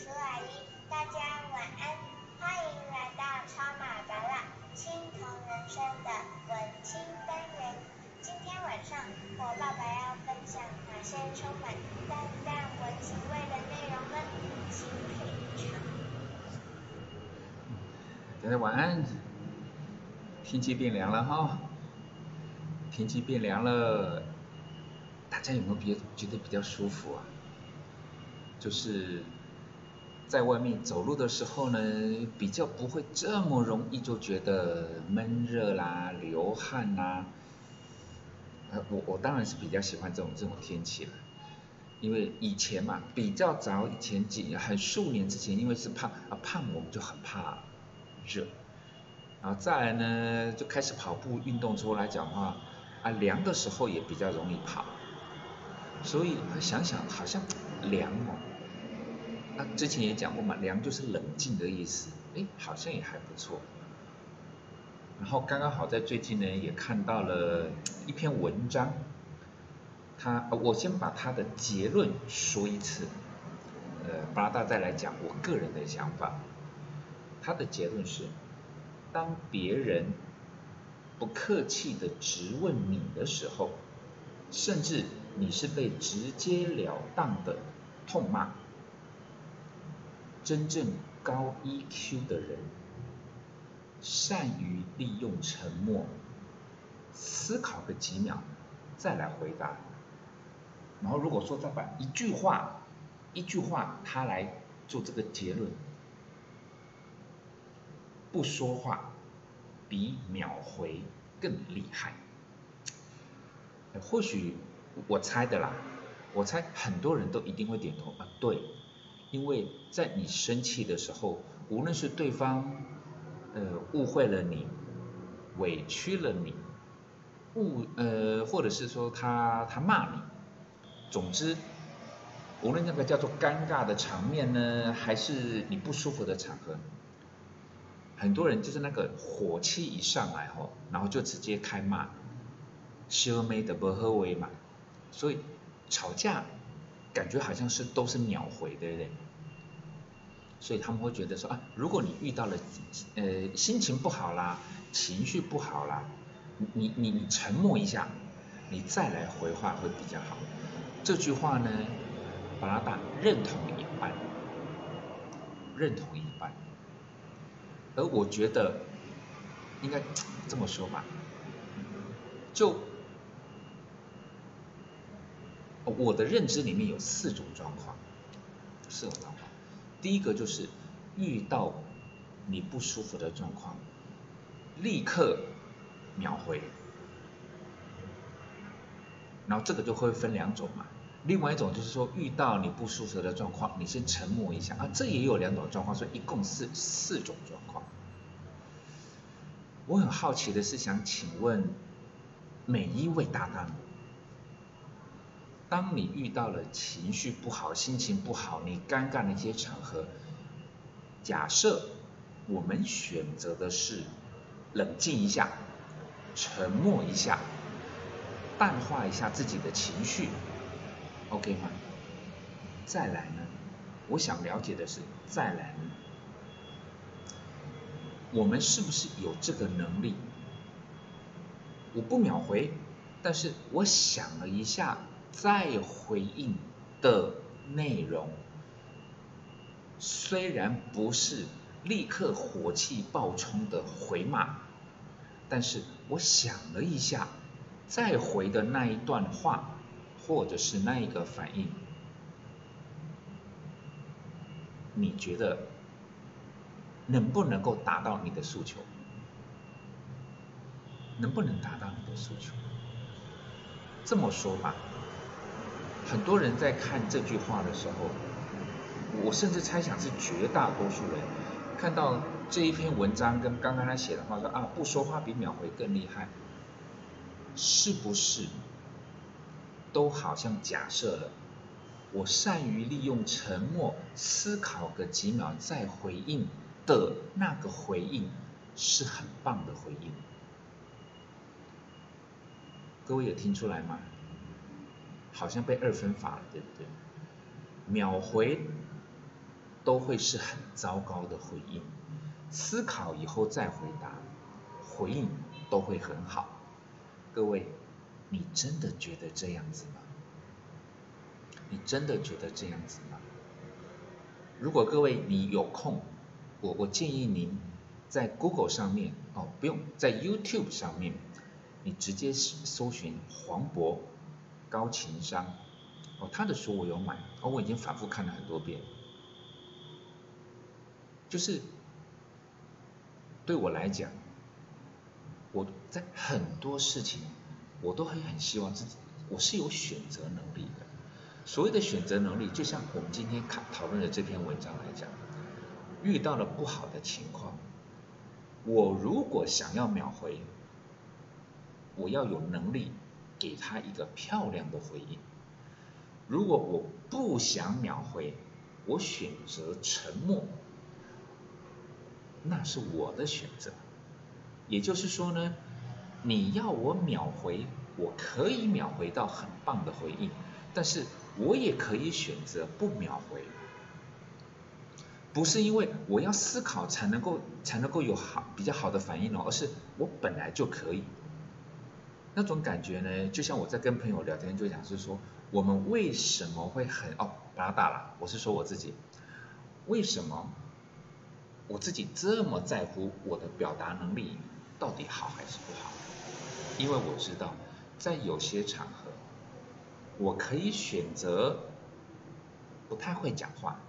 叔阿姨，大家晚安，欢迎来到超马达啦青铜人生的文青单元。今天晚上我爸爸要分享哪些充满淡淡文情味的内容呢？请品尝。大家晚安。天气变凉了哈，天气变凉了，大家有没有别觉得比较舒服啊？就是在外面走路的时候呢，比较不会这么容易就觉得闷热啦、流汗啦。呃，我我当然是比较喜欢这种这种天气了，因为以前嘛，比较早以前几很数年之前，因为是胖啊胖，我们就很怕热。然后再来呢，就开始跑步运动之后来讲话，啊凉的时候也比较容易跑，所以想想好像凉哦。那之前也讲过嘛，凉就是冷静的意思，哎，好像也还不错。然后刚刚好在最近呢，也看到了一篇文章，他我先把他的结论说一次，呃，巴大再来讲我个人的想法。他的结论是。当别人不客气的质问你的时候，甚至你是被直截了当的痛骂，真正高 EQ 的人，善于利用沉默，思考个几秒，再来回答。然后如果说再把一句话，一句话他来做这个结论。不说话比秒回更厉害。或许我猜的啦，我猜很多人都一定会点头啊，对，因为在你生气的时候，无论是对方呃误会了你，委屈了你，误呃或者是说他他骂你，总之，无论那个叫做尴尬的场面呢，还是你不舒服的场合。很多人就是那个火气一上来吼，然后就直接开骂，修眉的不合为嘛，所以吵架感觉好像是都是秒回，对不对？所以他们会觉得说啊，如果你遇到了呃心情不好啦，情绪不好啦，你你你沉默一下，你再来回话会比较好。这句话呢，巴拉达认同一半，认同一半。而我觉得应该这么说吧，就我的认知里面有四种状况，四种状况。第一个就是遇到你不舒服的状况，立刻秒回，然后这个就会分两种嘛。另外一种就是说遇到你不舒服的状况，你先沉默一下啊，这也有两种状况，所以一共是四种状况。我很好奇的是，想请问每一位搭档，当你遇到了情绪不好、心情不好、你尴尬的一些场合，假设我们选择的是冷静一下、沉默一下、淡化一下自己的情绪，OK 吗？再来呢？我想了解的是，再来呢？我们是不是有这个能力？我不秒回，但是我想了一下再回应的内容，虽然不是立刻火气爆冲的回骂，但是我想了一下再回的那一段话，或者是那一个反应，你觉得？能不能够达到你的诉求？能不能达到你的诉求？这么说吧，很多人在看这句话的时候，我甚至猜想是绝大多数人看到这一篇文章跟刚刚他写的话说啊，不说话比秒回更厉害，是不是？都好像假设了，我善于利用沉默思考个几秒再回应。的那个回应是很棒的回应，各位有听出来吗？好像被二分法了，对不对？秒回都会是很糟糕的回应。思考以后再回答，回应都会很好。各位，你真的觉得这样子吗？你真的觉得这样子吗？如果各位你有空，我我建议您在 Google 上面哦，不用在 YouTube 上面，你直接搜寻黄渤高情商哦，他的书我有买哦，我已经反复看了很多遍，就是对我来讲，我在很多事情我都会很希望自己，我是有选择能力的。所谓的选择能力，就像我们今天看讨论的这篇文章来讲，遇到了不好的情况，我如果想要秒回，我要有能力给他一个漂亮的回应；如果我不想秒回，我选择沉默，那是我的选择。也就是说呢，你要我秒回，我可以秒回到很棒的回应，但是。我也可以选择不秒回，不是因为我要思考才能够才能够有好比较好的反应哦，而是我本来就可以。那种感觉呢，就像我在跟朋友聊天就讲是说，我们为什么会很哦把它打了？我是说我自己，为什么我自己这么在乎我的表达能力到底好还是不好？因为我知道在有些场合。我可以选择不太会讲话，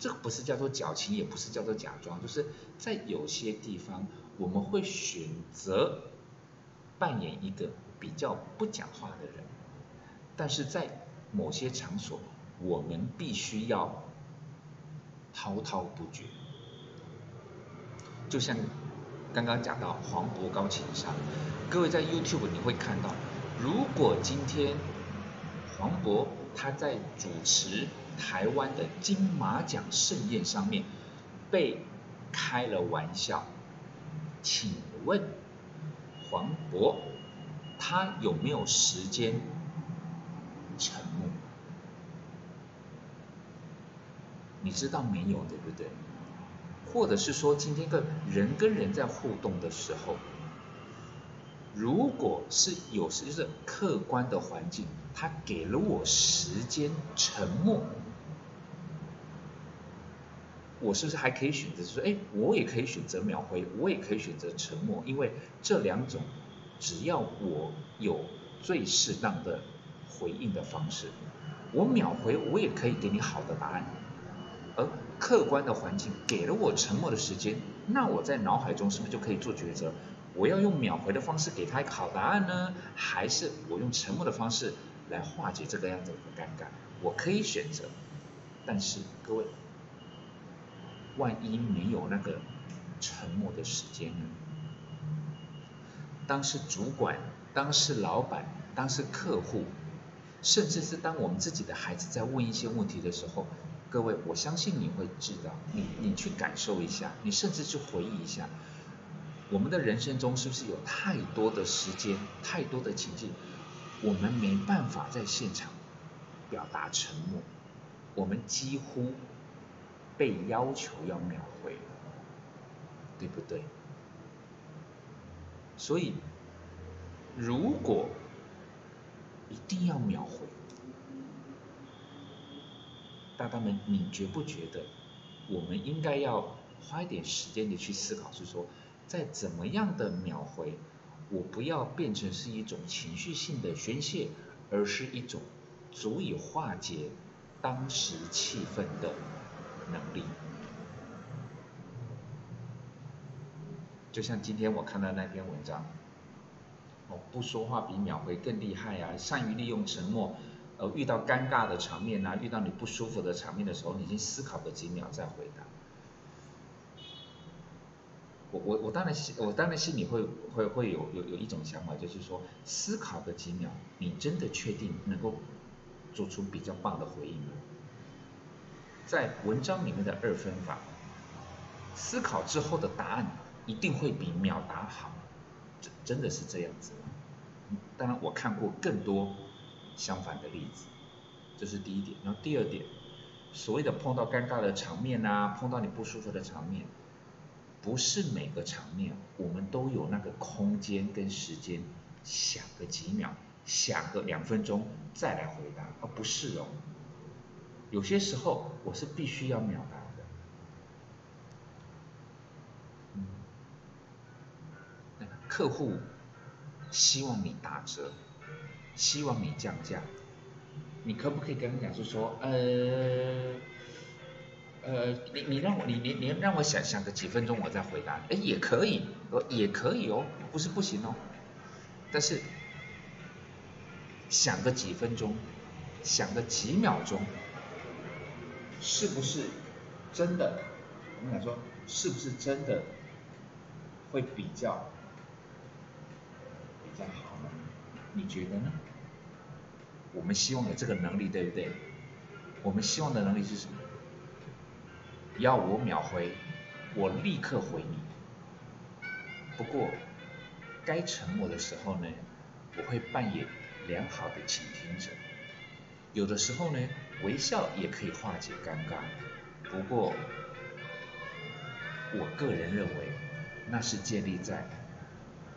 这个不是叫做矫情，也不是叫做假装，就是在有些地方我们会选择扮演一个比较不讲话的人，但是在某些场所我们必须要滔滔不绝，就像刚刚讲到黄渤高情商，各位在 YouTube 你会看到，如果今天。黄渤他在主持台湾的金马奖盛宴上面被开了玩笑，请问黄渤他有没有时间沉默？你知道没有对不对？或者是说今天个人跟人在互动的时候？如果是有时就是客观的环境，他给了我时间沉默，我是不是还可以选择说，哎，我也可以选择秒回，我也可以选择沉默，因为这两种只要我有最适当的回应的方式，我秒回我也可以给你好的答案，而客观的环境给了我沉默的时间，那我在脑海中是不是就可以做抉择？我要用秒回的方式给他一个好答案呢，还是我用沉默的方式来化解这个样子的尴尬？我可以选择，但是各位，万一没有那个沉默的时间呢？当是主管，当是老板，当是客户，甚至是当我们自己的孩子在问一些问题的时候，各位，我相信你会知道，你你去感受一下，你甚至去回忆一下。我们的人生中是不是有太多的时间、太多的情境，我们没办法在现场表达沉默，我们几乎被要求要秒回，对不对？所以，如果一定要秒回，大大们，你觉不觉得我们应该要花一点时间的去思考，是说？在怎么样的秒回，我不要变成是一种情绪性的宣泄，而是一种足以化解当时气氛的能力。就像今天我看到那篇文章，哦，不说话比秒回更厉害啊！善于利用沉默，呃，遇到尴尬的场面啊，遇到你不舒服的场面的时候，你先思考个几秒再回答。我我我当然心我当然心里会会会有有有一种想法，就是说思考个几秒，你真的确定能够做出比较棒的回应吗？在文章里面的二分法，思考之后的答案一定会比秒答好，真真的是这样子吗？当然我看过更多相反的例子，这是第一点。然后第二点，所谓的碰到尴尬的场面啊，碰到你不舒服的场面，不是每个场面我们都有那个空间跟时间想个几秒，想个两分钟再来回答，而不是哦。有些时候我是必须要秒答的。嗯，客户希望你打折，希望你降价。你可不可以跟他讲，就说，呃，呃，你你让我你你你让我想想个几分钟，我再回答，哎，也可以，也可以哦，不是不行哦，但是想个几分钟，想个几秒钟，是不是真的？我们想说，是不是真的会比较比较好呢？你觉得呢？我们希望有这个能力，对不对？我们希望的能力是什么？要我秒回，我立刻回你。不过，该沉默的时候呢，我会扮演良好的倾听者。有的时候呢，微笑也可以化解尴尬。不过，我个人认为，那是建立在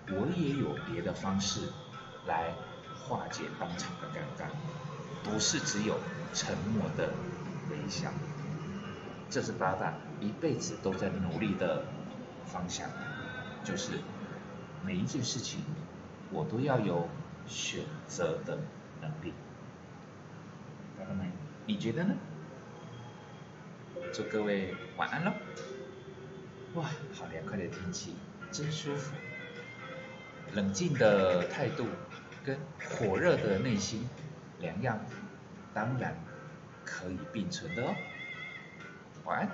我也有别的方式来。化解当场的尴尬，不是只有沉默的微笑，这是八大一辈子都在努力的方向，就是每一件事情我都要有选择的能力。朋友们，你觉得呢？祝各位晚安喽！哇，好凉快的天气，真舒服。冷静的态度。跟火热的内心两样，当然可以并存的哦。晚安。